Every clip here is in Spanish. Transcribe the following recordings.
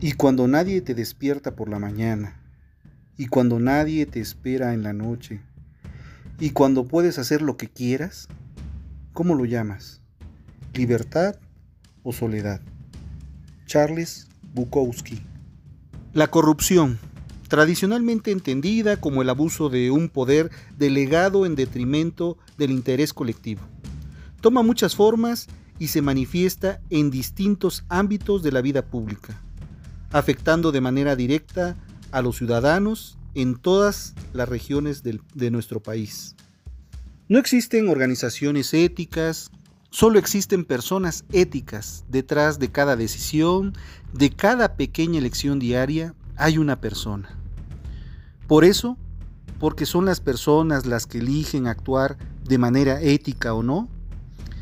Y cuando nadie te despierta por la mañana, y cuando nadie te espera en la noche, y cuando puedes hacer lo que quieras, ¿cómo lo llamas? ¿Libertad o soledad? Charles Bukowski. La corrupción, tradicionalmente entendida como el abuso de un poder delegado en detrimento del interés colectivo, toma muchas formas y se manifiesta en distintos ámbitos de la vida pública afectando de manera directa a los ciudadanos en todas las regiones de nuestro país. No existen organizaciones éticas, solo existen personas éticas. Detrás de cada decisión, de cada pequeña elección diaria, hay una persona. Por eso, porque son las personas las que eligen actuar de manera ética o no,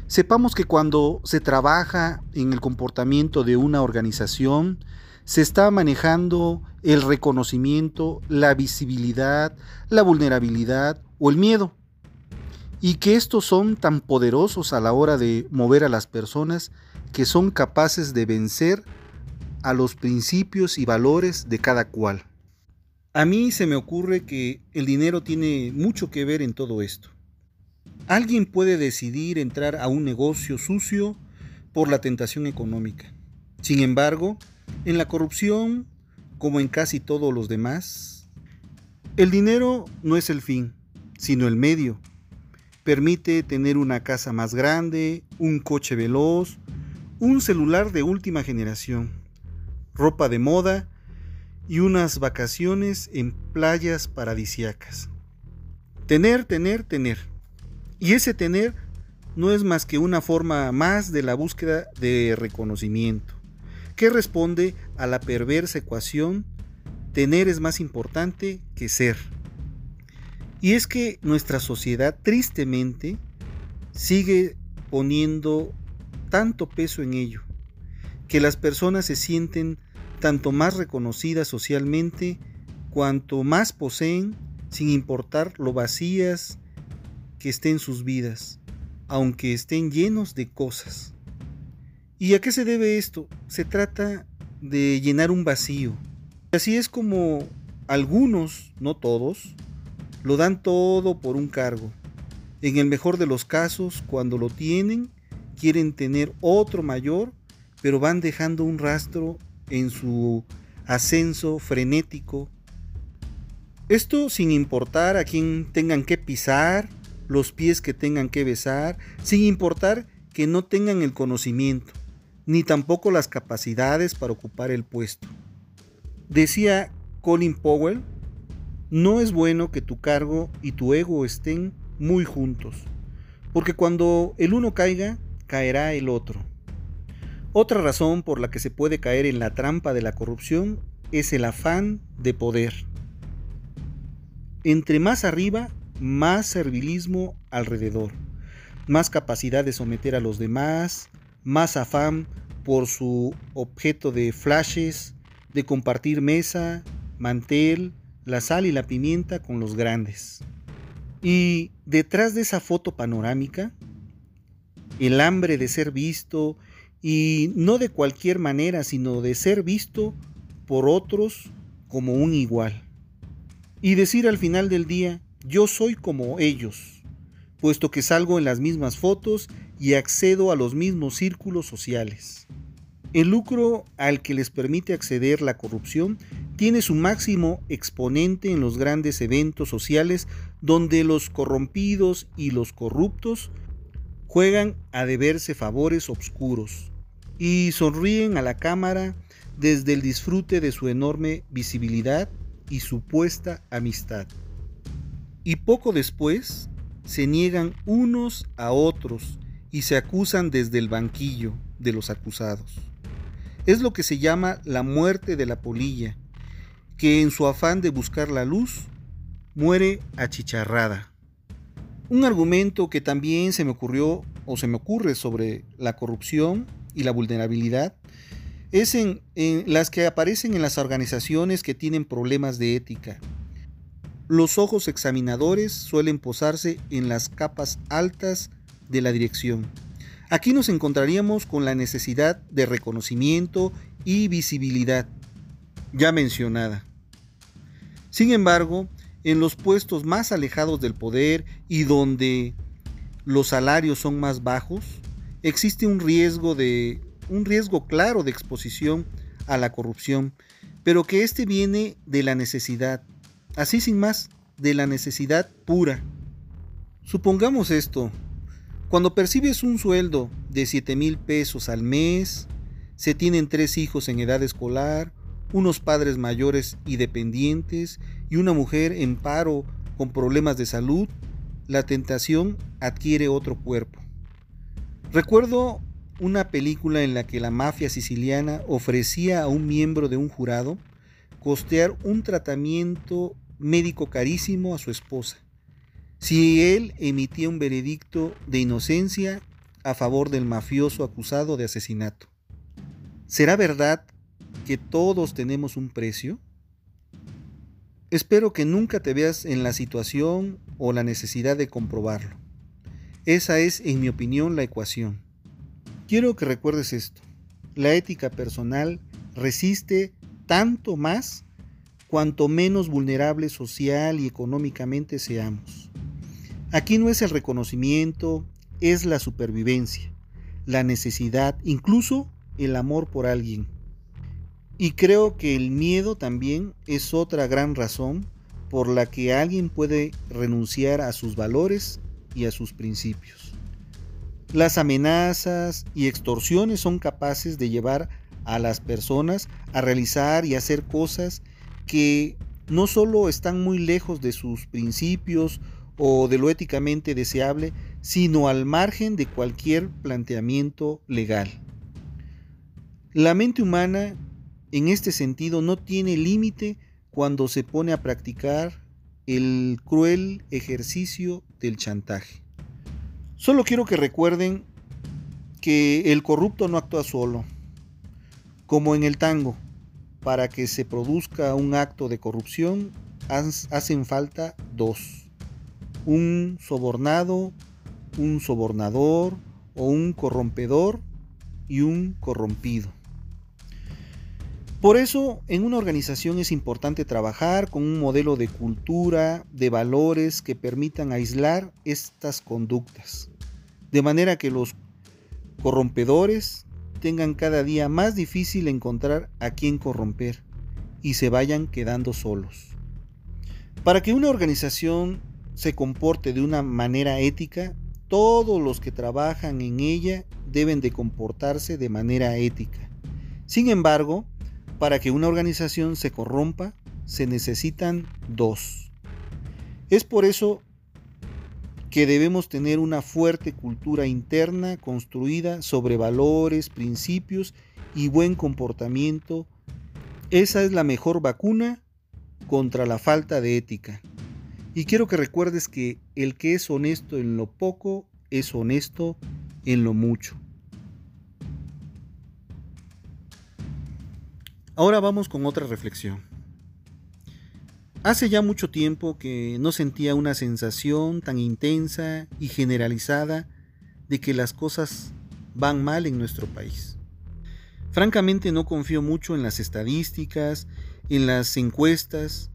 sepamos que cuando se trabaja en el comportamiento de una organización, se está manejando el reconocimiento, la visibilidad, la vulnerabilidad o el miedo. Y que estos son tan poderosos a la hora de mover a las personas que son capaces de vencer a los principios y valores de cada cual. A mí se me ocurre que el dinero tiene mucho que ver en todo esto. Alguien puede decidir entrar a un negocio sucio por la tentación económica. Sin embargo, en la corrupción, como en casi todos los demás, el dinero no es el fin, sino el medio. Permite tener una casa más grande, un coche veloz, un celular de última generación, ropa de moda y unas vacaciones en playas paradisiacas. Tener, tener, tener. Y ese tener no es más que una forma más de la búsqueda de reconocimiento que responde a la perversa ecuación tener es más importante que ser. Y es que nuestra sociedad tristemente sigue poniendo tanto peso en ello, que las personas se sienten tanto más reconocidas socialmente cuanto más poseen, sin importar lo vacías que estén sus vidas, aunque estén llenos de cosas. ¿Y a qué se debe esto? Se trata de llenar un vacío. Así es como algunos, no todos, lo dan todo por un cargo. En el mejor de los casos, cuando lo tienen, quieren tener otro mayor, pero van dejando un rastro en su ascenso frenético. Esto sin importar a quién tengan que pisar, los pies que tengan que besar, sin importar que no tengan el conocimiento ni tampoco las capacidades para ocupar el puesto. Decía Colin Powell, no es bueno que tu cargo y tu ego estén muy juntos, porque cuando el uno caiga, caerá el otro. Otra razón por la que se puede caer en la trampa de la corrupción es el afán de poder. Entre más arriba, más servilismo alrededor, más capacidad de someter a los demás, más afán por su objeto de flashes, de compartir mesa, mantel, la sal y la pimienta con los grandes. Y detrás de esa foto panorámica, el hambre de ser visto, y no de cualquier manera, sino de ser visto por otros como un igual. Y decir al final del día, yo soy como ellos puesto que salgo en las mismas fotos y accedo a los mismos círculos sociales. El lucro al que les permite acceder la corrupción tiene su máximo exponente en los grandes eventos sociales donde los corrompidos y los corruptos juegan a deberse favores obscuros y sonríen a la cámara desde el disfrute de su enorme visibilidad y supuesta amistad. Y poco después se niegan unos a otros y se acusan desde el banquillo de los acusados. Es lo que se llama la muerte de la polilla, que en su afán de buscar la luz muere achicharrada. Un argumento que también se me ocurrió o se me ocurre sobre la corrupción y la vulnerabilidad es en, las que aparecen en las organizaciones que tienen problemas de ética. Los ojos examinadores suelen posarse en las capas altas de la dirección. Aquí nos encontraríamos con la necesidad de reconocimiento y visibilidad, ya mencionada. Sin embargo, en los puestos más alejados del poder y donde los salarios son más bajos, existe un riesgo de un riesgo claro de exposición a la corrupción, pero que este viene de la necesidad, así sin más, de la necesidad pura. Supongamos esto, cuando percibes un sueldo de 7 mil pesos al mes, se tienen tres hijos en edad escolar, unos padres mayores y dependientes y una mujer en paro con problemas de salud, la tentación adquiere otro cuerpo. Recuerdo una película en la que la mafia siciliana ofrecía a un miembro de un jurado costear un tratamiento médico carísimo a su esposa, si él emitía un veredicto de inocencia a favor del mafioso acusado de asesinato. ¿Será verdad que todos tenemos un precio? Espero que nunca te veas en la situación o la necesidad de comprobarlo. Esa es, en mi opinión, la ecuación. Quiero que recuerdes esto. La ética personal resiste tanto más cuanto menos vulnerables social y económicamente seamos. Aquí no es el reconocimiento, es la supervivencia, la necesidad, incluso el amor por alguien. Y creo que el miedo también es otra gran razón por la que alguien puede renunciar a sus valores y a sus principios. Las amenazas y extorsiones son capaces de llevar a las personas a realizar y hacer cosas que no solo están muy lejos de sus principios o de lo éticamente deseable, sino al margen de cualquier planteamiento legal. La mente humana en este sentido no tiene límite cuando se pone a practicar el cruel ejercicio del chantaje. Solo quiero que recuerden que el corrupto no actúa solo, como en el tango. Para que se produzca un acto de corrupción hacen falta dos. Un sobornado, un sobornador o un corrompedor y un corrompido. Por eso, en una organización es importante trabajar con un modelo de cultura, de valores que permitan aislar estas conductas, de manera que los corrompedores tengan cada día más difícil encontrar a quien corromper y se vayan quedando solos. Para que una organización se comporte de una manera ética, todos los que trabajan en ella deben de comportarse de manera ética. Sin embargo, para que una organización se corrompa, se necesitan dos. Es por eso que debemos tener una fuerte cultura interna construida sobre valores, principios y buen comportamiento. Esa es la mejor vacuna contra la falta de ética. Y quiero que recuerdes que el que es honesto en lo poco es honesto en lo mucho. Ahora vamos con otra reflexión. Hace ya mucho tiempo que no sentía una sensación tan intensa y generalizada de que las cosas van mal en nuestro país. Francamente no confío mucho en las estadísticas, en las encuestas,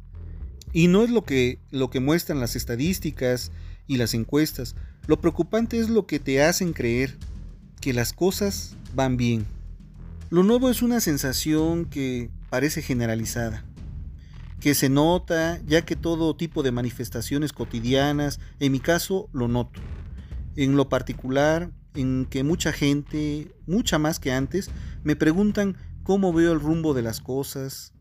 y no es lo que, lo que muestran las estadísticas y las encuestas. Lo preocupante es lo que te hacen creer que las cosas van bien. Lo nuevo es una sensación que parece generalizada. que se nota, ya que todo tipo de manifestaciones cotidianas, en mi caso lo noto. En lo particular, en que mucha gente, mucha más que antes, me preguntan cómo veo el rumbo de las cosas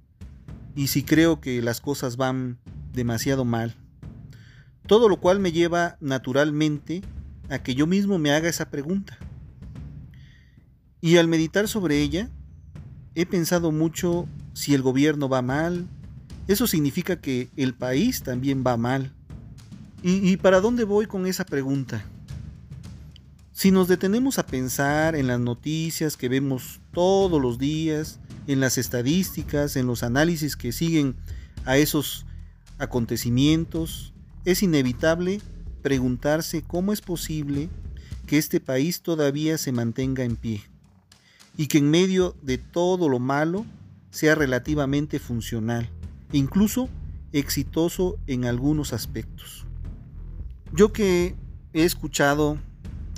y si creo que las cosas van demasiado mal. Todo lo cual me lleva naturalmente a que yo mismo me haga esa pregunta. Y al meditar sobre ella, he pensado mucho si el gobierno va mal, eso significa que el país también va mal. ¿Y, para dónde voy con esa pregunta? Si nos detenemos a pensar en las noticias que vemos todos los días, en las estadísticas, en los análisis que siguen a esos acontecimientos, es inevitable preguntarse cómo es posible que este país todavía se mantenga en pie y que en medio de todo lo malo sea relativamente funcional incluso exitoso en algunos aspectos. Yo que he escuchado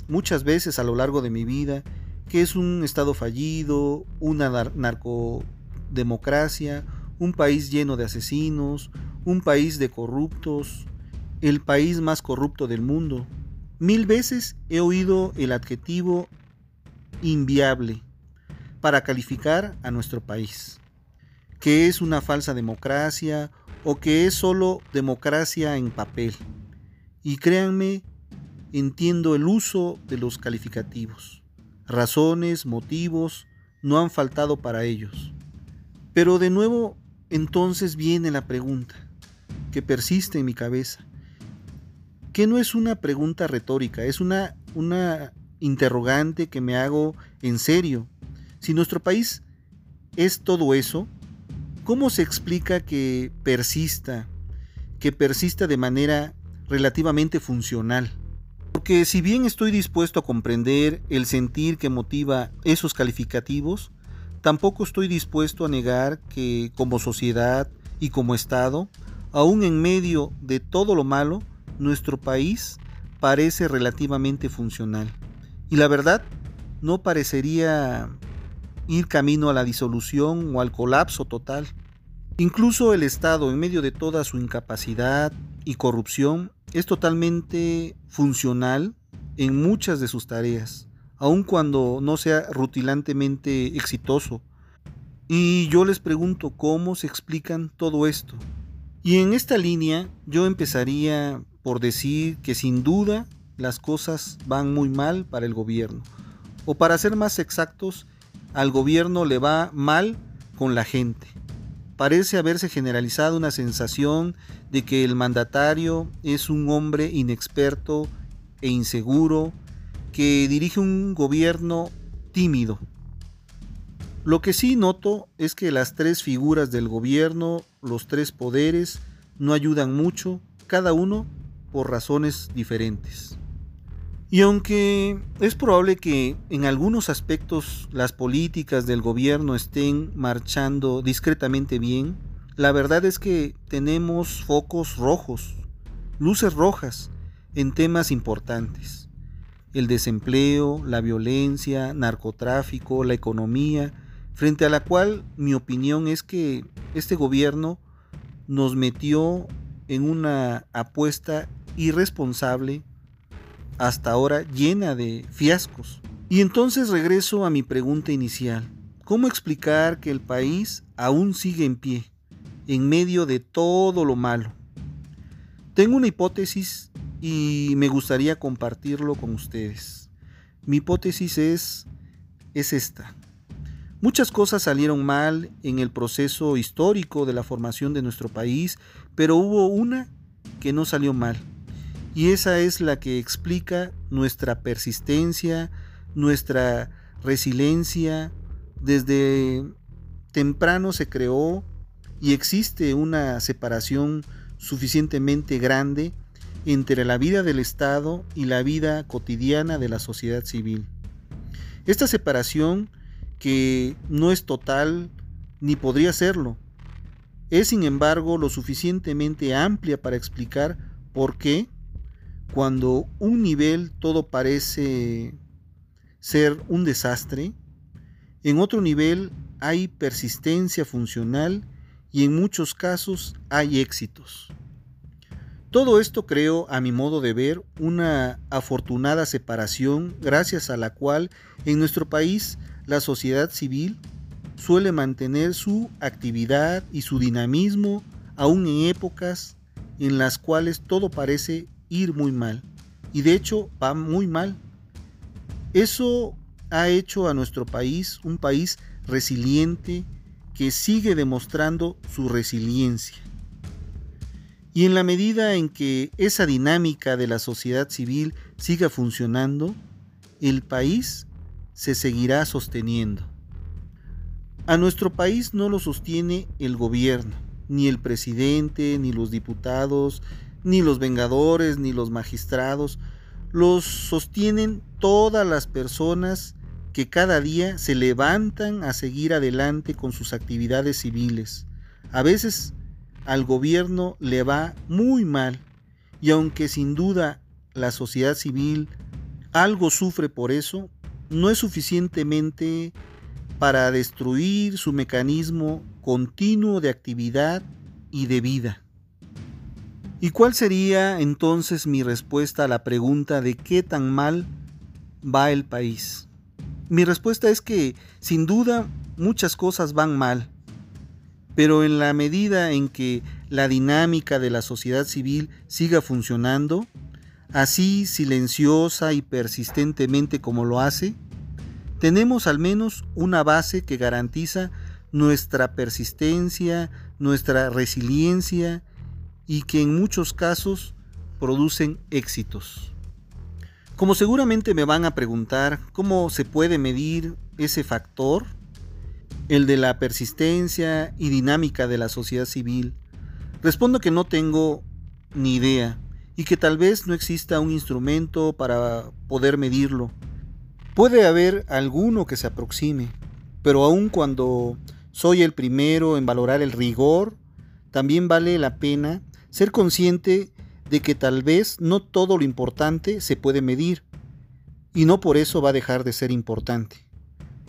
muchas veces a lo largo de mi vida que es un Estado fallido, una narcodemocracia, un país lleno de asesinos, un país de corruptos, el país más corrupto del mundo. Mil veces he oído el adjetivo inviable para calificar a nuestro país que es una falsa democracia o que es solo democracia en papel. Y créanme, entiendo el uso de los calificativos. Razones, motivos, no han faltado para ellos. Pero de nuevo, entonces viene la pregunta, que persiste en mi cabeza, que no es una pregunta retórica, es una, una interrogante que me hago en serio. Si nuestro país es todo eso, ¿Cómo se explica que persista, que persista de manera relativamente funcional? Porque si bien estoy dispuesto a comprender el sentir que motiva esos calificativos, tampoco estoy dispuesto a negar que como sociedad y como Estado, aún en medio de todo lo malo, nuestro país parece relativamente funcional. Y la verdad, no parecería ir camino a la disolución o al colapso total. Incluso el Estado, en medio de toda su incapacidad y corrupción, es totalmente funcional en muchas de sus tareas, aun cuando no sea rutilantemente exitoso. Y yo les pregunto cómo se explican todo esto. Y en esta línea yo empezaría por decir que sin duda las cosas van muy mal para el gobierno. O para ser más exactos, al gobierno le va mal con la gente. Parece haberse generalizado una sensación de que el mandatario es un hombre inexperto e inseguro que dirige un gobierno tímido. Lo que sí noto es que las tres figuras del gobierno, los tres poderes, no ayudan mucho, cada uno por razones diferentes. Y aunque es probable que en algunos aspectos las políticas del gobierno estén marchando discretamente bien, la verdad es que tenemos focos rojos, luces rojas en temas importantes. El desempleo, la violencia, narcotráfico, la economía, frente a la cual mi opinión es que este gobierno nos metió en una apuesta irresponsable hasta ahora llena de fiascos. Y entonces regreso a mi pregunta inicial. ¿Cómo explicar que el país aún sigue en pie, en medio de todo lo malo? Tengo una hipótesis y me gustaría compartirlo con ustedes. Mi hipótesis es, es esta. Muchas cosas salieron mal en el proceso histórico de la formación de nuestro país, pero hubo una que no salió mal y esa es la que explica nuestra persistencia, nuestra resiliencia. Desde temprano se creó y existe una separación suficientemente grande entre la vida del Estado y la vida cotidiana de la sociedad civil. Esta separación, que no es total ni podría serlo, es sin embargo lo suficientemente amplia para explicar por qué cuando un nivel todo parece ser un desastre, en otro nivel hay persistencia funcional y en muchos casos hay éxitos. Todo esto creó, a mi modo de ver, una afortunada separación gracias a la cual en nuestro país la sociedad civil suele mantener su actividad y su dinamismo aún en épocas en las cuales todo parece ir muy mal. Y de hecho va muy mal. Eso ha hecho a nuestro país un país resiliente que sigue demostrando su resiliencia. Y en la medida en que esa dinámica de la sociedad civil siga funcionando, el país se seguirá sosteniendo. A nuestro país no lo sostiene el gobierno, ni el presidente, ni los diputados, ni los vengadores, ni los magistrados. Los sostienen todas las personas que cada día se levantan a seguir adelante con sus actividades civiles. A veces al gobierno le va muy mal y aunque sin duda la sociedad civil algo sufre por eso, no es suficientemente para destruir su mecanismo continuo de actividad y de vida. ¿Y cuál sería entonces mi respuesta a la pregunta de qué tan mal va el país? Mi respuesta es que sin duda muchas cosas van mal, pero en la medida en que la dinámica de la sociedad civil siga funcionando, así silenciosa y persistentemente como lo hace, tenemos al menos una base que garantiza nuestra persistencia, nuestra resiliencia y que en muchos casos producen éxitos. Como seguramente me van a preguntar cómo se puede medir ese factor, el de la persistencia y dinámica de la sociedad civil? Respondo que no tengo ni idea y que tal vez no exista un instrumento para poder medirlo. Puede haber alguno que se aproxime, pero aun cuando soy el primero en valorar el rigor, también vale la pena ser consciente de que tal vez no todo lo importante se puede medir, y no por eso va a dejar de ser importante.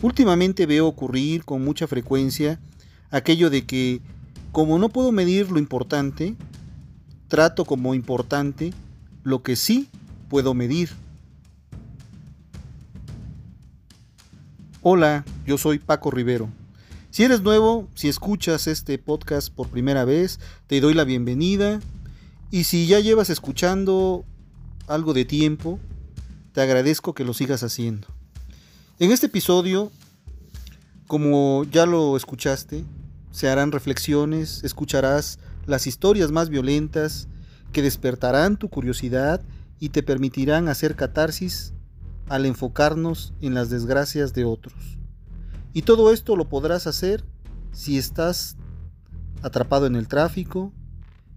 Últimamente veo ocurrir con mucha frecuencia aquello de que, como no puedo medir lo importante, trato como importante lo que sí puedo medir. Hola, yo soy Paco Rivero. Si eres nuevo, si escuchas este podcast por primera vez, te doy la bienvenida. Y si ya llevas escuchando algo de tiempo, te agradezco que lo sigas haciendo. En este episodio, como ya lo escuchaste, se harán reflexiones, escucharás las historias más violentas que despertarán tu curiosidad y te permitirán hacer catarsis al enfocarnos en las desgracias de otros. Y todo esto lo podrás hacer si estás atrapado en el tráfico,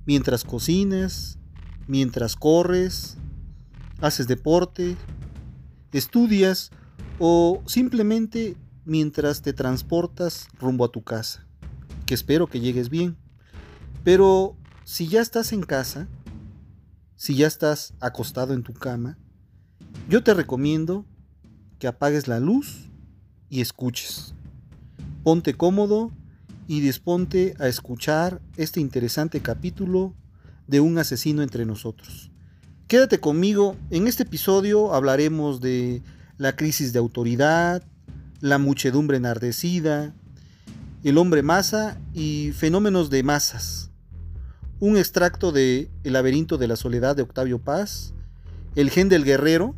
mientras cocinas, mientras corres, haces deporte, estudias o simplemente mientras te transportas rumbo a tu casa, que espero que llegues bien. Pero si ya estás en casa, si ya estás acostado en tu cama, yo te recomiendo que apagues la luz y escuches. Ponte cómodo y disponte a escuchar este interesante capítulo de un asesino entre nosotros. Quédate conmigo, en este episodio hablaremos de la crisis de autoridad, la muchedumbre enardecida, el hombre masa y fenómenos de masas. Un extracto de El laberinto de la soledad de Octavio Paz, El gen del guerrero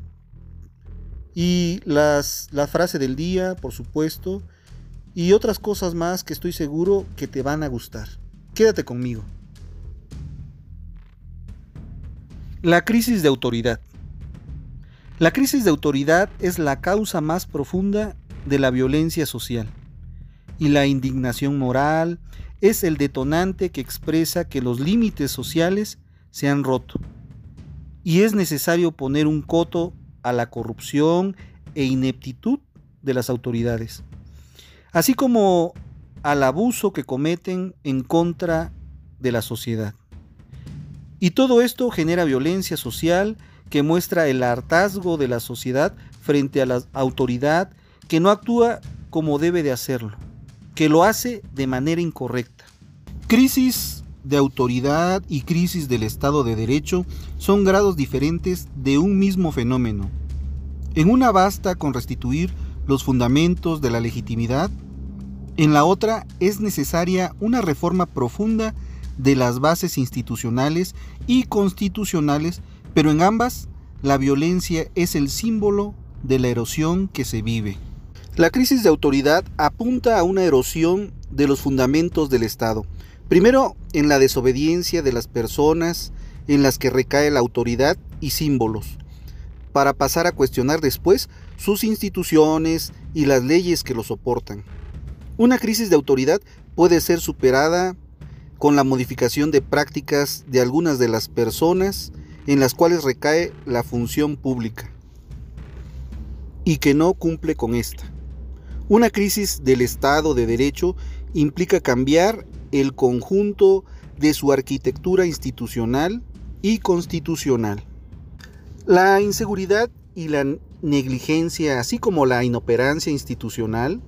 y las, la frase del día, por supuesto, y otras cosas más que estoy seguro que te van a gustar. Quédate conmigo. La crisis de autoridad. La crisis de autoridad es la causa más profunda de la violencia social y la indignación moral es el detonante que expresa que los límites sociales se han roto y es necesario poner un coto a la corrupción e ineptitud de las autoridades, así como al abuso que cometen en contra de la sociedad. Y todo esto genera violencia social que muestra el hartazgo de la sociedad frente a la autoridad que no actúa como debe de hacerlo, que lo hace de manera incorrecta. Crisis de autoridad y crisis del Estado de Derecho son grados diferentes de un mismo fenómeno. En una basta con restituir los fundamentos de la legitimidad, en la otra es necesaria una reforma profunda de las bases institucionales y constitucionales, pero en ambas la violencia es el símbolo de la erosión que se vive. La crisis de autoridad apunta a una erosión de los fundamentos del Estado. Primero, en la desobediencia de las personas en las que recae la autoridad y símbolos, para pasar a cuestionar después sus instituciones y las leyes que lo soportan. Una crisis de autoridad puede ser superada con la modificación de prácticas de algunas de las personas en las cuales recae la función pública y que no cumple con esta. Una crisis del Estado de Derecho implica cambiar el conjunto de su arquitectura institucional y constitucional. La inseguridad y la negligencia, así como la inoperancia institucional,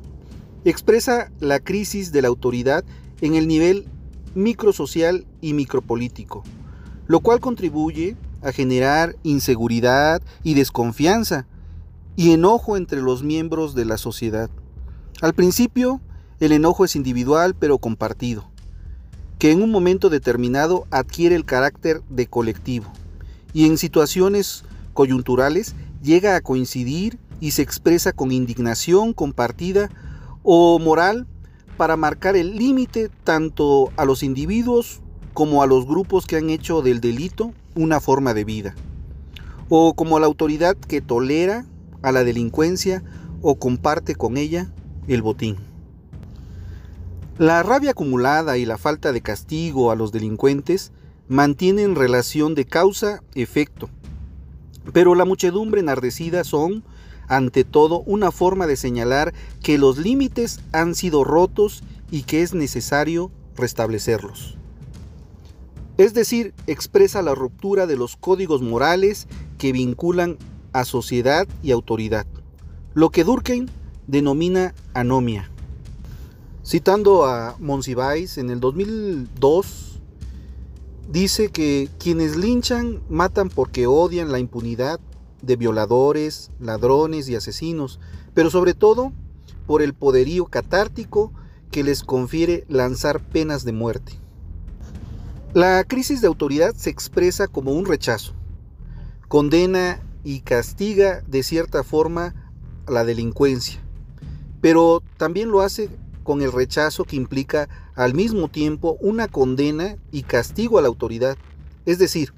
expresa la crisis de la autoridad en el nivel microsocial y micropolítico, lo cual contribuye a generar inseguridad y desconfianza y enojo entre los miembros de la sociedad. Al principio, el enojo es individual pero compartido, que en un momento determinado adquiere el carácter de colectivo y en situaciones coyunturales llega a coincidir y se expresa con indignación compartida o moral para marcar el límite tanto a los individuos como a los grupos que han hecho del delito una forma de vida, o como a la autoridad que tolera a la delincuencia o comparte con ella el botín. La rabia acumulada y la falta de castigo a los delincuentes mantienen relación de causa-efecto, pero la muchedumbre enardecida son ante todo una forma de señalar que los límites han sido rotos y que es necesario restablecerlos. Es decir, expresa la ruptura de los códigos morales que vinculan a sociedad y autoridad, lo que Durkheim denomina anomia. Citando a Monsiváis en el 2002, dice que quienes linchan matan porque odian la impunidad de violadores, ladrones y asesinos, pero sobre todo por el poderío catártico que les confiere lanzar penas de muerte. La crisis de autoridad se expresa como un rechazo, condena y castiga de cierta forma la delincuencia, pero también lo hace con el rechazo que implica al mismo tiempo una condena y castigo a la autoridad, es decir,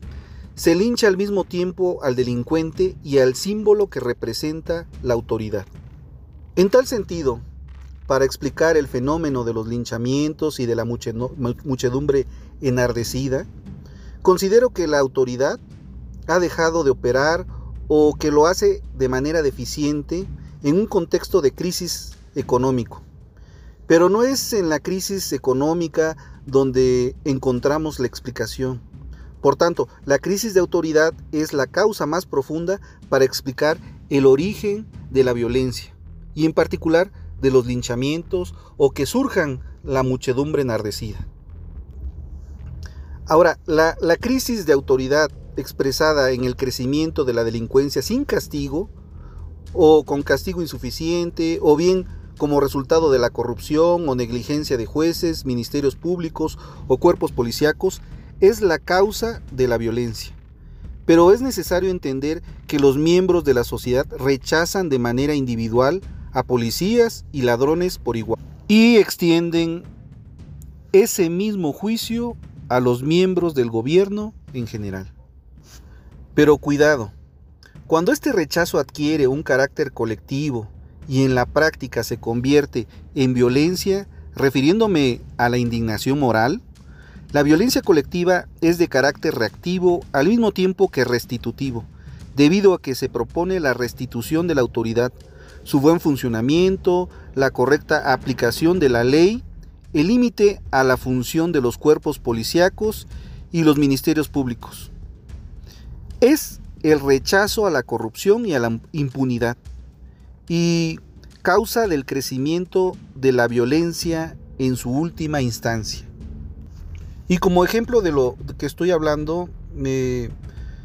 se lincha al mismo tiempo al delincuente y al símbolo que representa la autoridad. En tal sentido, para explicar el fenómeno de los linchamientos y de la muchedumbre enardecida, considero que la autoridad ha dejado de operar o que lo hace de manera deficiente en un contexto de crisis económico. Pero no es en la crisis económica donde encontramos la explicación por tanto, la crisis de autoridad es la causa más profunda para explicar el origen de la violencia y en particular de los linchamientos o que surjan la muchedumbre enardecida. Ahora, la, la crisis de autoridad expresada en el crecimiento de la delincuencia sin castigo o con castigo insuficiente o bien como resultado de la corrupción o negligencia de jueces, ministerios públicos o cuerpos policíacos es la causa de la violencia. Pero es necesario entender que los miembros de la sociedad rechazan de manera individual a policías y ladrones por igual y extienden ese mismo juicio a los miembros del gobierno en general. Pero cuidado, cuando este rechazo adquiere un carácter colectivo y en la práctica se convierte en violencia, refiriéndome a la indignación moral, la violencia colectiva es de carácter reactivo al mismo tiempo que restitutivo, debido a que se propone la restitución de la autoridad, su buen funcionamiento, la correcta aplicación de la ley, el límite a la función de los cuerpos policíacos y los ministerios públicos. Es el rechazo a la corrupción y a la impunidad y causa del crecimiento de la violencia en su última instancia. Y como ejemplo de lo que estoy hablando,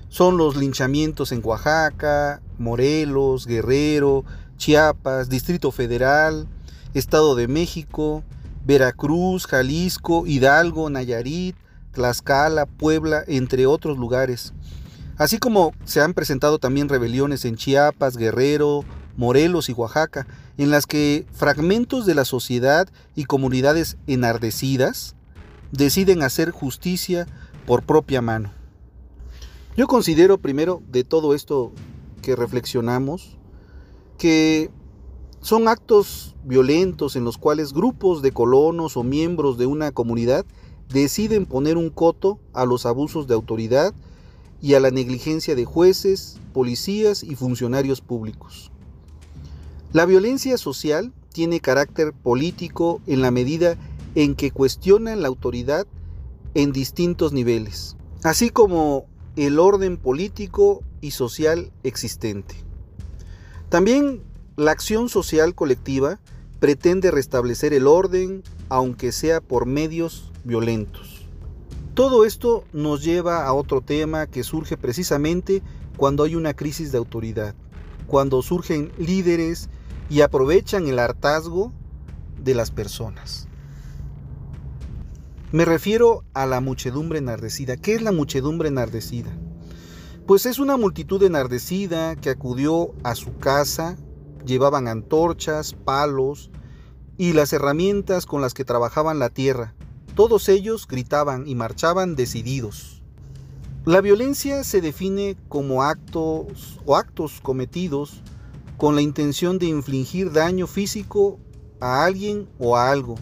son los linchamientos en Oaxaca, Morelos, Guerrero, Chiapas, Distrito Federal, Estado de México, Veracruz, Jalisco, Hidalgo, Nayarit, Tlaxcala, Puebla, entre otros lugares. Así como se han presentado también rebeliones en Chiapas, Guerrero, Morelos y Oaxaca, en las que fragmentos de la sociedad y comunidades enardecidas deciden hacer justicia por propia mano. Yo considero primero de todo esto que reflexionamos que son actos violentos en los cuales grupos de colonos o miembros de una comunidad deciden poner un coto a los abusos de autoridad y a la negligencia de jueces, policías y funcionarios públicos. La violencia social tiene carácter político en la medida en que cuestionan la autoridad en distintos niveles, así como el orden político y social existente. También la acción social colectiva pretende restablecer el orden, aunque sea por medios violentos. Todo esto nos lleva a otro tema que surge precisamente cuando hay una crisis de autoridad, cuando surgen líderes y aprovechan el hartazgo de las personas. Me refiero a la muchedumbre enardecida. ¿Qué es la muchedumbre enardecida? Pues es una multitud enardecida que acudió a su casa, llevaban antorchas, palos y las herramientas con las que trabajaban la tierra, todos ellos gritaban y marchaban decididos. La violencia se define como actos o actos cometidos con la intención de infligir daño físico a alguien o a algo,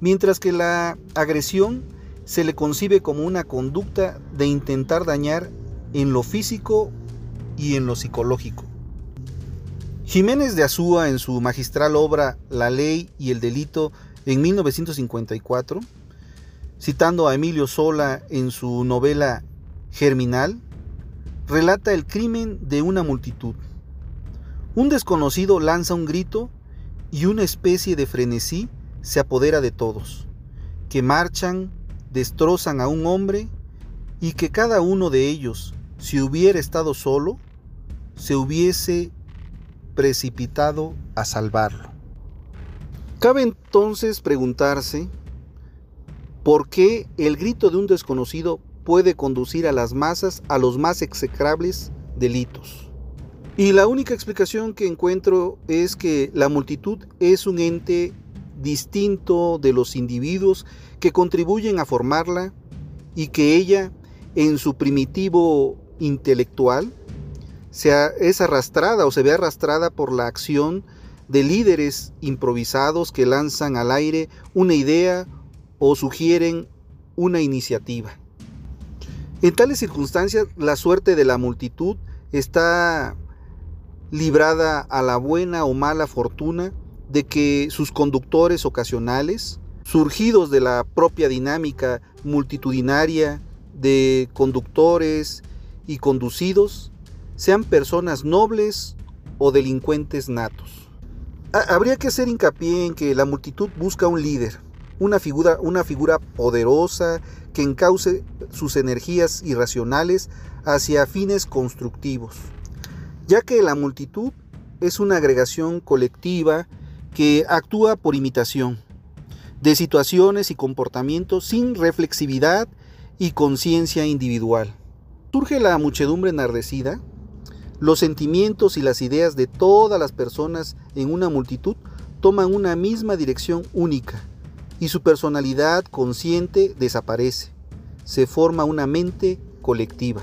mientras que la agresión se le concibe como una conducta de intentar dañar en lo físico y en lo psicológico. Jiménez de Azúa en su magistral obra La ley y el delito en 1954 citando a Emilio Sola en su novela Germinal, relata el crimen de una multitud. Un desconocido lanza un grito y una especie de frenesí se apodera de todos, que marchan, destrozan a un hombre y que cada uno de ellos, si hubiera estado solo, se hubiese precipitado a salvarlo. Cabe entonces preguntarse ¿Por qué el grito de un desconocido puede conducir a las masas a los más execrables delitos? Y la única explicación que encuentro es que la multitud es un ente distinto de los individuos que contribuyen a formarla y que ella, en su primitivo intelectual, es arrastrada o se ve arrastrada por la acción de líderes improvisados que lanzan al aire una idea o sugieren una iniciativa. En tales circunstancias, la suerte de la multitud está librada a la buena o mala fortuna de que sus conductores ocasionales, surgidos de la propia dinámica multitudinaria de conductores y conducidos, sean personas nobles o delincuentes natos. Habría que hacer hincapié en que la multitud busca un líder, una figura, una figura poderosa que encauce sus energías irracionales hacia fines constructivos, ya que la multitud es una agregación colectiva que actúa por imitación de situaciones y comportamientos sin reflexividad y conciencia individual. Surge la muchedumbre enardecida, los sentimientos y las ideas de todas las personas en una multitud toman una misma dirección única, y su personalidad consciente desaparece. Se forma una mente colectiva.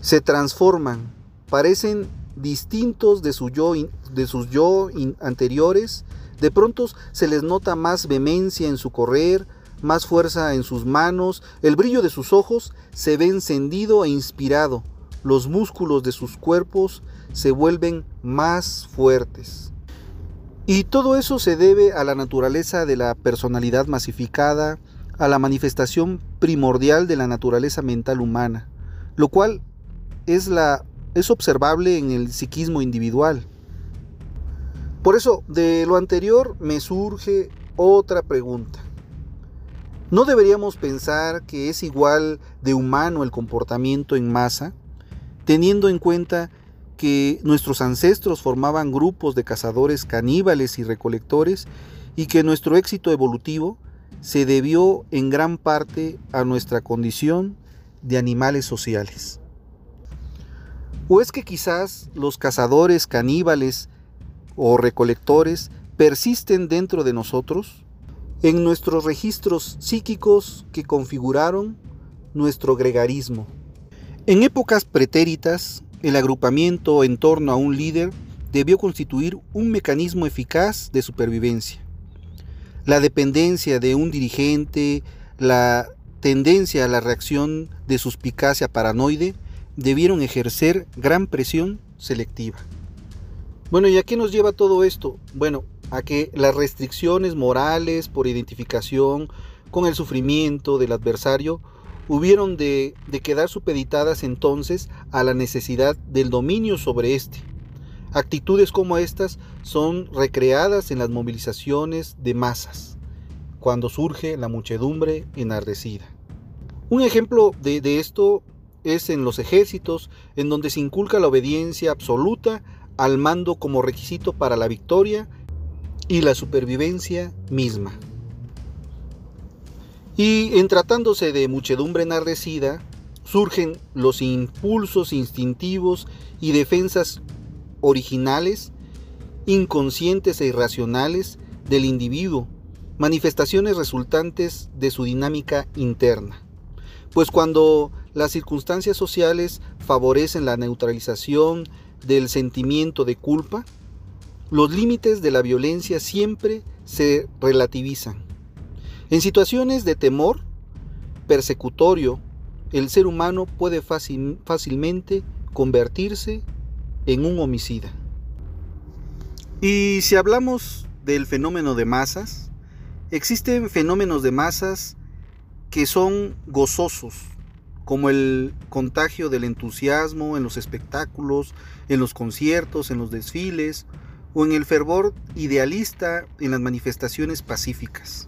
Se transforman, parecen distintos de, yo, de sus yo anteriores. De pronto se les nota más vehemencia en su correr, más fuerza en sus manos, el brillo de sus ojos se ve encendido e inspirado, los músculos de sus cuerpos se vuelven más fuertes. Y todo eso se debe a la naturaleza de la personalidad masificada, a la manifestación primordial de la naturaleza mental humana, lo cual es, la, es observable en el psiquismo individual. Por eso, de lo anterior me surge otra pregunta. ¿No deberíamos pensar que es igual de humano el comportamiento en masa, teniendo en cuenta que nuestros ancestros formaban grupos de cazadores caníbales y recolectores y que nuestro éxito evolutivo se debió en gran parte a nuestra condición de animales sociales? ¿O es que quizás los cazadores caníbales o recolectores persisten dentro de nosotros, en nuestros registros psíquicos que configuraron nuestro gregarismo? En épocas pretéritas, el agrupamiento en torno a un líder debió constituir un mecanismo eficaz de supervivencia. La dependencia de un dirigente, la tendencia a la reacción de suspicacia paranoide debieron ejercer gran presión selectiva. Bueno, ¿y a qué nos lleva todo esto? Bueno, a que las restricciones morales por identificación con el sufrimiento del adversario hubieron de, quedar supeditadas entonces a la necesidad del dominio sobre éste. Actitudes como estas son recreadas en las movilizaciones de masas, cuando surge la muchedumbre enardecida. Un ejemplo de, de esto es en los ejércitos, en donde se inculca la obediencia absoluta al mando como requisito para la victoria y la supervivencia misma. Y en tratándose de muchedumbre enardecida, surgen los impulsos instintivos y defensas originales, inconscientes e irracionales del individuo, manifestaciones resultantes de su dinámica interna. Pues cuando las circunstancias sociales favorecen la neutralización del sentimiento de culpa, los límites de la violencia siempre se relativizan. En situaciones de temor persecutorio, el ser humano puede fácilmente convertirse en un homicida. Y si hablamos del fenómeno de masas, existen fenómenos de masas que son gozosos, como el contagio del entusiasmo en los espectáculos, en los conciertos, en los desfiles, o en el fervor idealista en las manifestaciones pacíficas.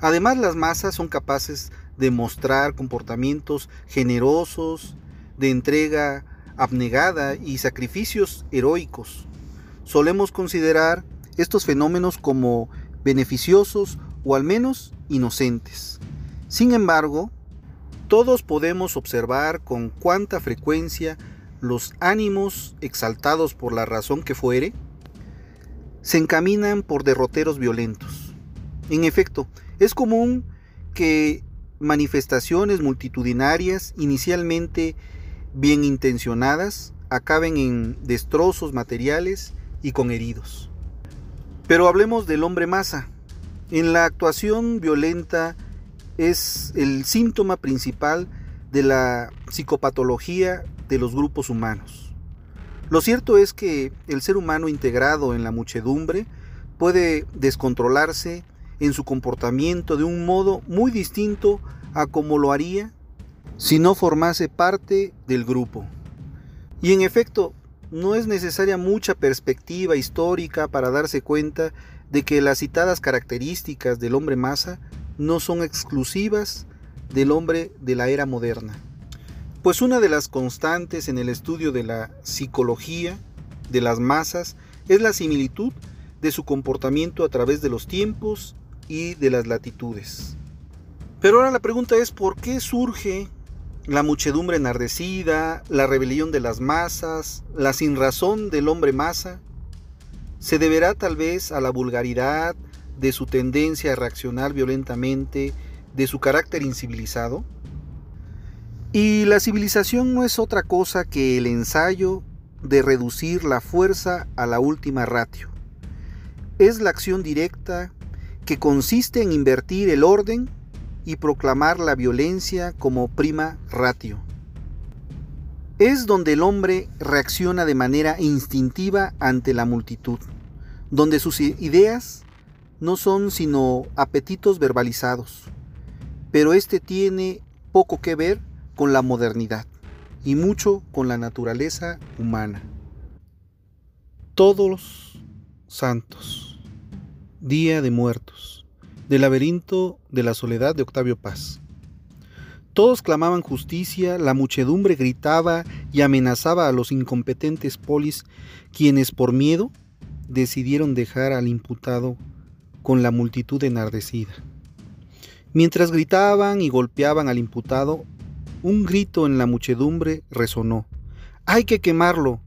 Además, las masas son capaces de mostrar comportamientos generosos, de entrega abnegada y sacrificios heroicos. Solemos considerar estos fenómenos como beneficiosos o al menos inocentes. Sin embargo, todos podemos observar con cuánta frecuencia los ánimos, exaltados por la razón que fuere, se encaminan por derroteros violentos. En efecto, es común que manifestaciones multitudinarias, inicialmente bien intencionadas, acaben en destrozos materiales y con heridos. Pero hablemos del hombre masa. En la actuación violenta es el síntoma principal de la psicopatología de los grupos humanos. Lo cierto es que el ser humano integrado en la muchedumbre puede descontrolarse en su comportamiento de un modo muy distinto a como lo haría si no formase parte del grupo. Y en efecto, no es necesaria mucha perspectiva histórica para darse cuenta de que las citadas características del hombre masa no son exclusivas del hombre de la era moderna. Pues una de las constantes en el estudio de la psicología de las masas es la similitud de su comportamiento a través de los tiempos y de las latitudes. Pero ahora la pregunta es ¿por qué surge la muchedumbre enardecida, la rebelión de las masas, la sinrazón del hombre masa? ¿Se deberá tal vez a la vulgaridad, de su tendencia a reaccionar violentamente, de su carácter incivilizado? Y la civilización no es otra cosa que el ensayo de reducir la fuerza a la última ratio. Es la acción directa que consiste en invertir el orden y proclamar la violencia como prima ratio. Es donde el hombre reacciona de manera instintiva ante la multitud, donde sus ideas no son sino apetitos verbalizados, pero este tiene poco que ver con la modernidad y mucho con la naturaleza humana. Todos santos, Día de Muertos, del laberinto de la soledad de Octavio Paz. Todos clamaban justicia, la muchedumbre gritaba y amenazaba a los incompetentes polis, quienes por miedo decidieron dejar al imputado con la multitud enardecida. Mientras gritaban y golpeaban al imputado, un grito en la muchedumbre resonó. ¡Hay que quemarlo!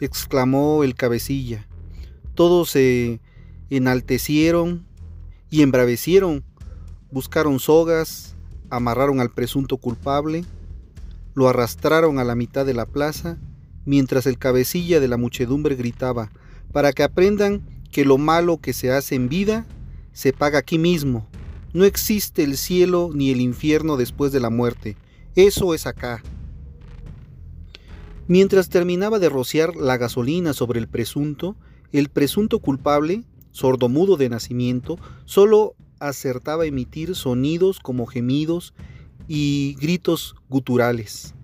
exclamó el cabecilla. Todos se enaltecieron y embravecieron, buscaron sogas, amarraron al presunto culpable, lo arrastraron a la mitad de la plaza, mientras el cabecilla de la muchedumbre gritaba, para que aprendan que lo malo que se hace en vida se paga aquí mismo. No existe el cielo ni el infierno después de la muerte. Eso es acá. Mientras terminaba de rociar la gasolina sobre el presunto, el presunto culpable, sordomudo de nacimiento, solo acertaba a emitir sonidos como gemidos y gritos guturales.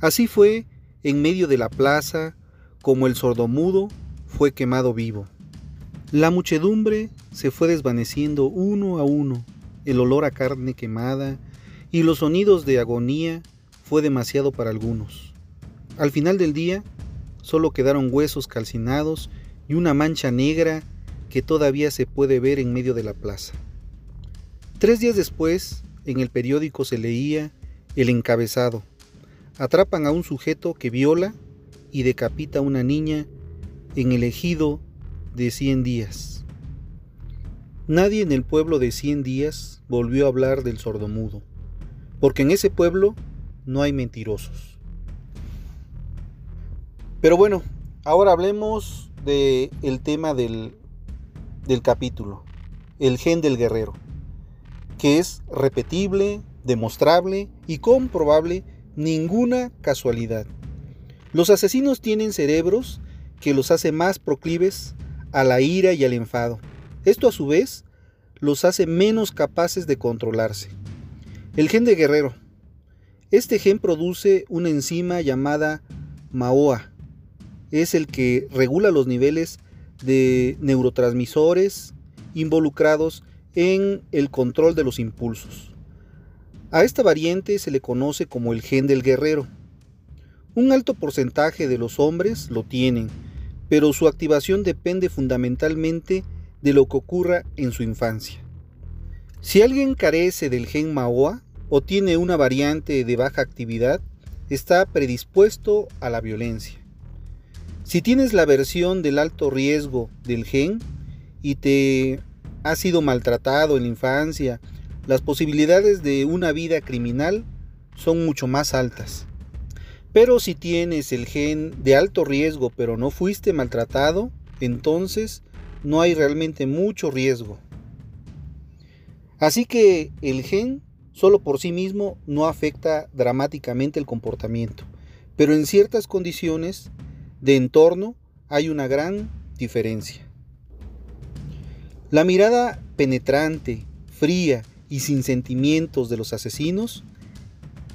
Así fue en medio de la plaza, como el sordomudo fue quemado vivo. La muchedumbre se fue desvaneciendo uno a uno, el olor a carne quemada y los sonidos de agonía fue demasiado para algunos. Al final del día, solo quedaron huesos calcinados y una mancha negra que todavía se puede ver en medio de la plaza. Tres días después, en el periódico se leía el encabezado. Atrapan a un sujeto que viola y decapita a una niña en el ejido de 100 días. Nadie en el pueblo de 100 días volvió a hablar del sordomudo, porque en ese pueblo no hay mentirosos. Pero bueno, ahora hablemos del el tema del, del capítulo, el gen del guerrero que es repetible, demostrable y comprobable ninguna casualidad. Los asesinos tienen cerebros que los hace más proclives a la ira y al enfado. Esto a su vez los hace menos capaces de controlarse. El gen de guerrero. Este gen produce una enzima llamada MAOA. Es el que regula los niveles de neurotransmisores involucrados en el control de los impulsos. A esta variante se le conoce como el gen del guerrero. Un alto porcentaje de los hombres lo tienen, pero su activación depende fundamentalmente de lo que ocurra en su infancia. Si alguien carece del gen MAOA o tiene una variante de baja actividad, está predispuesto a la violencia. Si tienes la versión del alto riesgo del gen y te has sido maltratado en la infancia, las posibilidades de una vida criminal son mucho más altas. Pero si tienes el gen de alto riesgo pero no fuiste maltratado, entonces no hay realmente mucho riesgo. Así que el gen solo por sí mismo no afecta dramáticamente el comportamiento, pero en ciertas condiciones de entorno hay una gran diferencia. La mirada penetrante, fría y sin sentimientos de los asesinos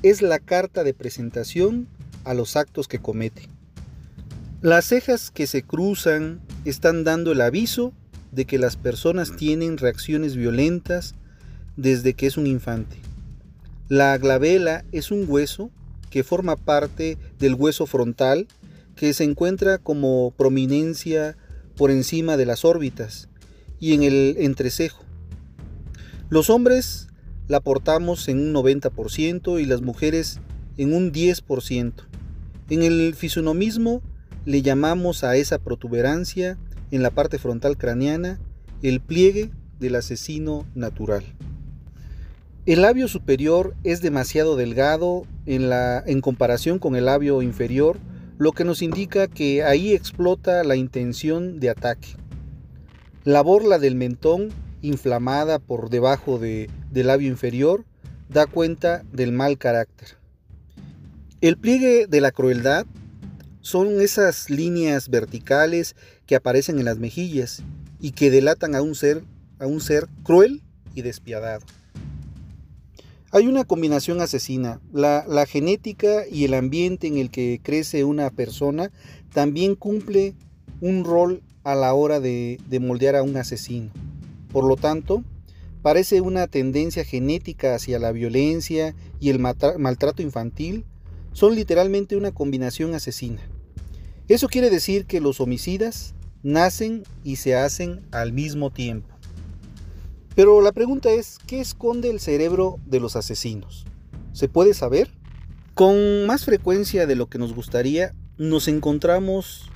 es la carta de presentación a los actos que comete. Las cejas que se cruzan están dando el aviso de que las personas tienen reacciones violentas desde que es un infante. La glabela es un hueso que forma parte del hueso frontal que se encuentra como prominencia por encima de las órbitas y en el entrecejo. Los hombres la portamos en un 90% y las mujeres en un 10%. En el fisonomismo le llamamos a esa protuberancia en la parte frontal craneana el pliegue del asesino natural. El labio superior es demasiado delgado en, la, en comparación con el labio inferior, lo que nos indica que ahí explota la intención de ataque. La borla del mentón, inflamada por debajo del labio inferior, da cuenta del mal carácter. El pliegue de la crueldad son esas líneas verticales que aparecen en las mejillas y que delatan a un ser, a un ser cruel y despiadado. Hay una combinación asesina. La, la, genética y el ambiente en el que crece una persona también cumple un rol a la hora de, moldear a un asesino. Por lo tanto, parece una tendencia genética hacia la violencia y el maltrato infantil, son literalmente una combinación asesina. Eso quiere decir que los homicidas nacen y se hacen al mismo tiempo. Pero la pregunta es, ¿qué esconde el cerebro de los asesinos? ¿Se puede saber? Con más frecuencia de lo que nos gustaría, nos encontramos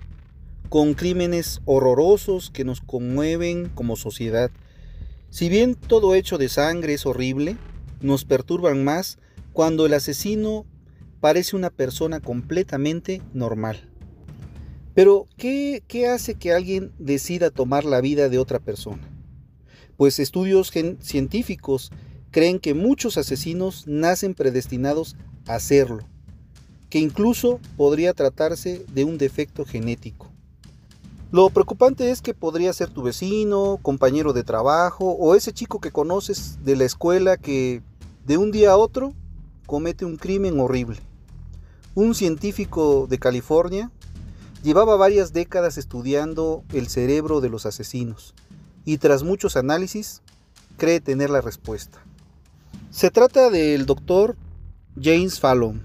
con crímenes horrorosos que nos conmueven como sociedad. Si bien todo hecho de sangre es horrible, nos perturban más cuando el asesino parece una persona completamente normal. Pero, ¿qué, ¿qué, hace que alguien decida tomar la vida de otra persona? pues estudios científicos creen que muchos asesinos nacen predestinados a hacerlo, que incluso podría tratarse de un defecto genético. Lo preocupante es que podría ser tu vecino, compañero de trabajo o ese chico que conoces de la escuela que de un día a otro comete un crimen horrible. Un científico de California llevaba varias décadas estudiando el cerebro de los asesinos y tras muchos análisis cree tener la respuesta. Se trata del doctor James Fallon.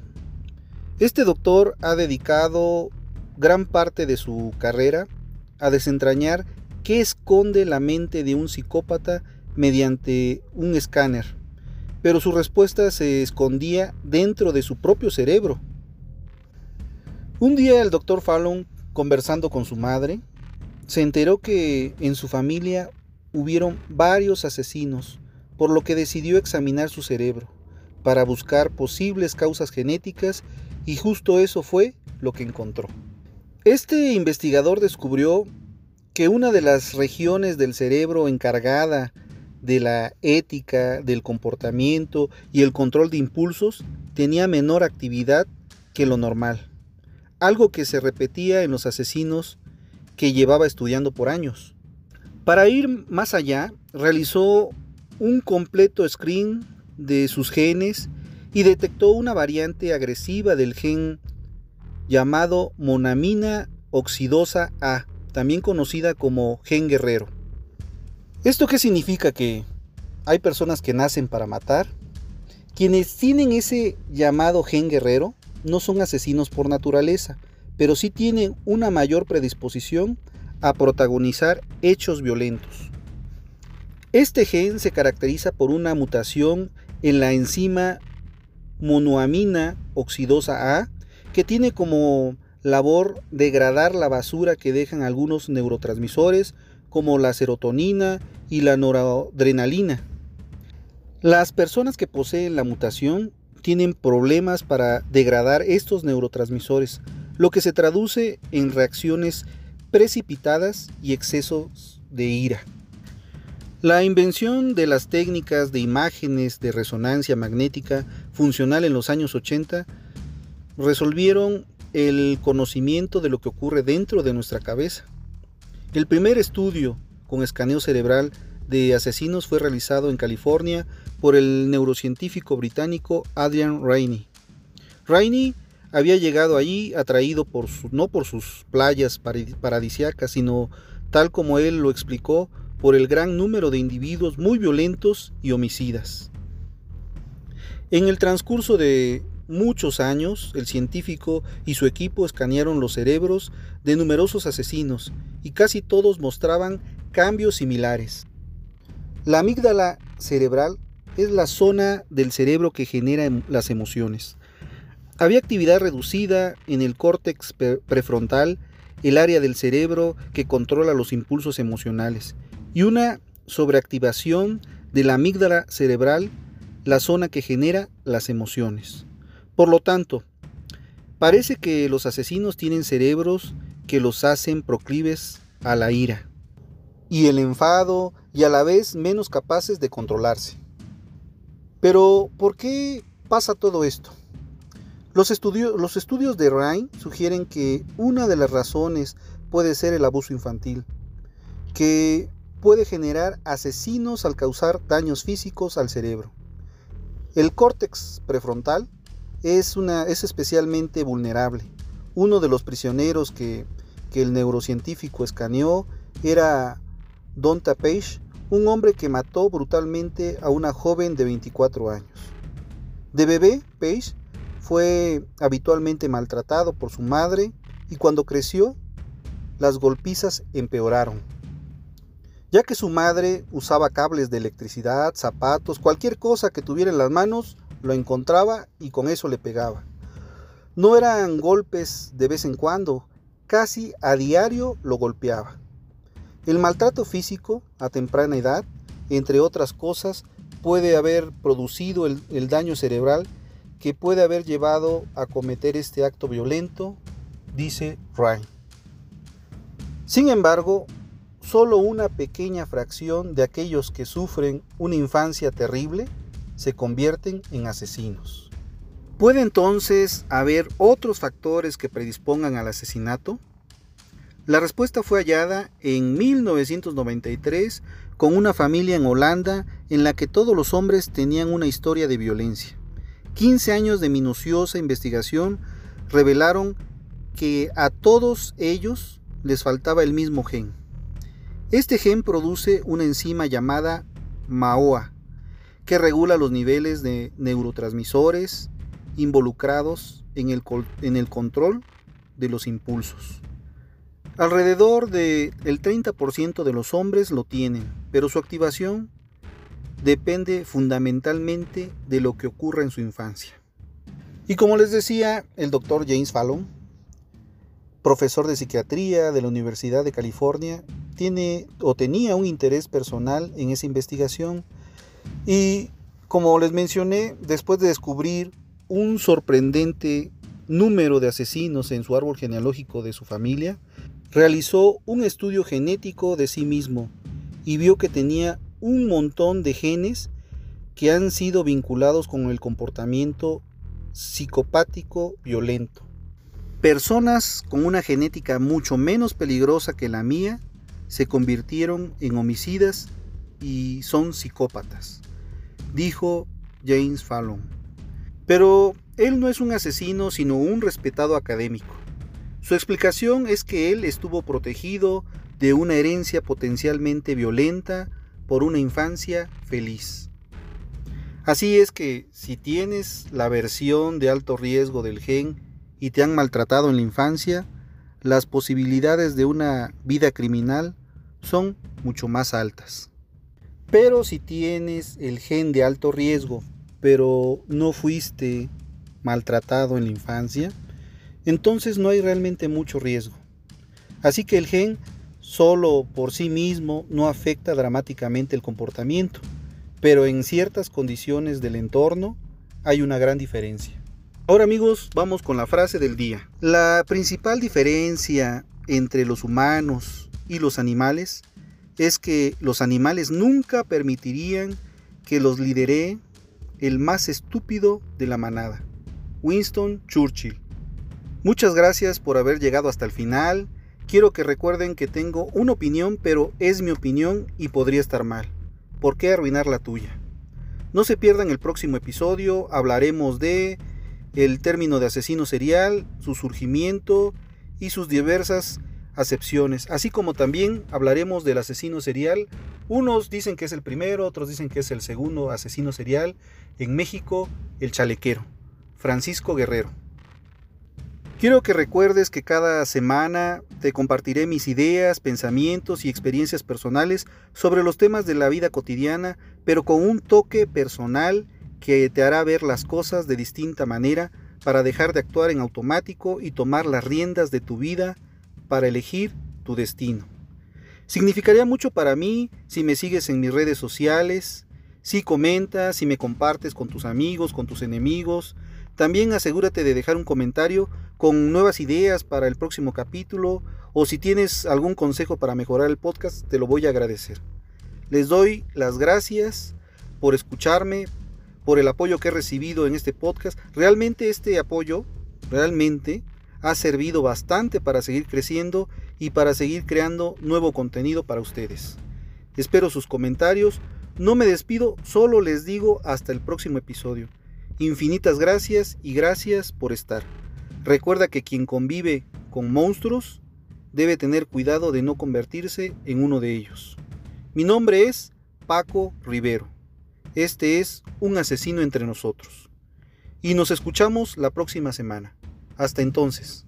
Este doctor ha dedicado gran parte de su carrera a desentrañar qué esconde la mente de un psicópata mediante un escáner, pero su respuesta se escondía dentro de su propio cerebro. Un día el doctor Fallon, conversando con su madre, se enteró que en su familia hubieron varios asesinos, por lo que decidió examinar su cerebro para buscar posibles causas genéticas y justo eso fue lo que encontró. Este investigador descubrió que una de las regiones del cerebro encargada de la ética, del comportamiento y el control de impulsos tenía menor actividad que lo normal, algo que se repetía en los asesinos que llevaba estudiando por años. Para ir más allá, realizó un completo screen de sus genes y detectó una variante agresiva del gen llamado monamina oxidosa A, también conocida como gen guerrero. ¿Esto qué significa? Que hay personas que nacen para matar. Quienes tienen ese llamado gen guerrero no son asesinos por naturaleza, pero sí tienen una mayor predisposición a protagonizar hechos violentos. Este gen se caracteriza por una mutación en la enzima monoamina oxidosa A que tiene como labor degradar la basura que dejan algunos neurotransmisores como la serotonina y la noradrenalina. Las personas que poseen la mutación tienen problemas para degradar estos neurotransmisores, lo que se traduce en reacciones precipitadas y excesos de ira. La invención de las técnicas de imágenes de resonancia magnética funcional en los años 80 resolvieron el conocimiento de lo que ocurre dentro de nuestra cabeza. El primer estudio con escaneo cerebral de asesinos fue realizado en California por el neurocientífico británico Adrian Rainey. Rainey había llegado allí atraído por su, no por sus playas paradisiacas, sino, tal como él lo explicó, por el gran número de individuos muy violentos y homicidas. En el transcurso de muchos años, el científico y su equipo escanearon los cerebros de numerosos asesinos y casi todos mostraban cambios similares. La amígdala cerebral es la zona del cerebro que genera em, las emociones. Había actividad reducida en el córtex prefrontal, el área del cerebro que controla los impulsos emocionales, y una sobreactivación de la amígdala cerebral, la zona que genera las emociones. Por lo tanto, parece que los asesinos tienen cerebros que los hacen proclives a la ira y el enfado y a la vez menos capaces de controlarse. Pero, ¿por qué pasa todo esto? Los, estudios de Ryan sugieren que una de las razones puede ser el abuso infantil, que puede generar asesinos al causar daños físicos al cerebro. El córtex prefrontal es, especialmente vulnerable. Uno de los prisioneros que, el neurocientífico escaneó era Donta Page, un hombre que mató brutalmente a una joven de 24 años. De bebé, Page fue habitualmente maltratado por su madre y cuando creció, las golpizas empeoraron. Ya que su madre usaba cables de electricidad, zapatos, cualquier cosa que tuviera en las manos, lo encontraba y con eso le pegaba. No eran golpes de vez en cuando, casi a diario lo golpeaba. El maltrato físico a temprana edad, entre otras cosas, puede haber producido el, daño cerebral que puede haber llevado a cometer este acto violento, dice Ryan. Sin embargo, solo una pequeña fracción de aquellos que sufren una infancia terrible se convierten en asesinos. ¿Puede entonces haber otros factores que predispongan al asesinato? La respuesta fue hallada en 1993 con una familia en Holanda en la que todos los hombres tenían una historia de violencia. 15 años de minuciosa investigación revelaron que a todos ellos les faltaba el mismo gen. Este gen produce una enzima llamada MAOA, que regula los niveles de neurotransmisores involucrados en el, en el control de los impulsos. Alrededor del 30% de los hombres lo tienen, pero su activación depende fundamentalmente de lo que ocurra en su infancia. Y como les decía, el doctor James Fallon, profesor de psiquiatría de la Universidad de California, tiene o tenía un interés personal en esa investigación y como les mencioné, después de descubrir un sorprendente número de asesinos en su árbol genealógico de su familia, realizó un estudio genético de sí mismo y vio que tenía un montón de genes que han sido vinculados con el comportamiento psicopático violento. Personas con una genética mucho menos peligrosa que la mía se convirtieron en homicidas y son psicópatas dijo James Fallon. Pero él no es un asesino, sino un respetado académico. Su explicación es que él estuvo protegido de una herencia potencialmente violenta por una infancia feliz. Así es que si tienes la versión de alto riesgo del gen y te han maltratado en la infancia, las posibilidades de una vida criminal son mucho más altas. Pero si tienes el gen de alto riesgo, pero no fuiste maltratado en la infancia, entonces no hay realmente mucho riesgo. Así que el gen solo por sí mismo no afecta dramáticamente el comportamiento, pero en ciertas condiciones del entorno hay una gran diferencia. Ahora amigos, vamos con la frase del día. La principal diferencia entre los humanos y los animales es que los animales nunca permitirían que los lidere el más estúpido de la manada. Winston Churchill. Muchas gracias por haber llegado hasta el final. Quiero que recuerden que tengo una opinión, pero es mi opinión y podría estar mal. ¿Por qué arruinar la tuya? No se pierdan el próximo episodio, hablaremos de el término de asesino serial, su surgimiento y sus diversas acepciones, así como también hablaremos del asesino serial. Unos dicen que es el primero, otros dicen que es el segundo asesino serial. En México, el chalequero, Francisco Guerrero. Quiero que recuerdes que cada semana te compartiré mis ideas, pensamientos y experiencias personales sobre los temas de la vida cotidiana, pero con un toque personal que te hará ver las cosas de distinta manera para dejar de actuar en automático y tomar las riendas de tu vida para elegir tu destino. Significaría mucho para mí si me sigues en mis redes sociales, si comentas, si me compartes con tus amigos, con tus enemigos. También asegúrate de dejar un comentario con nuevas ideas para el próximo capítulo o si tienes algún consejo para mejorar el podcast, te lo voy a agradecer. Les doy las gracias por escucharme, por el apoyo que he recibido en este podcast. Realmente este apoyo, realmente ha servido bastante para seguir creciendo y para seguir creando nuevo contenido para ustedes. Espero sus comentarios. No me despido, solo les digo hasta el próximo episodio. Infinitas gracias y gracias por estar. Recuerda que quien convive con monstruos debe tener cuidado de no convertirse en uno de ellos. Mi nombre es Paco Rivero. Este es Un asesino entre nosotros. Y nos escuchamos la próxima semana. Hasta entonces.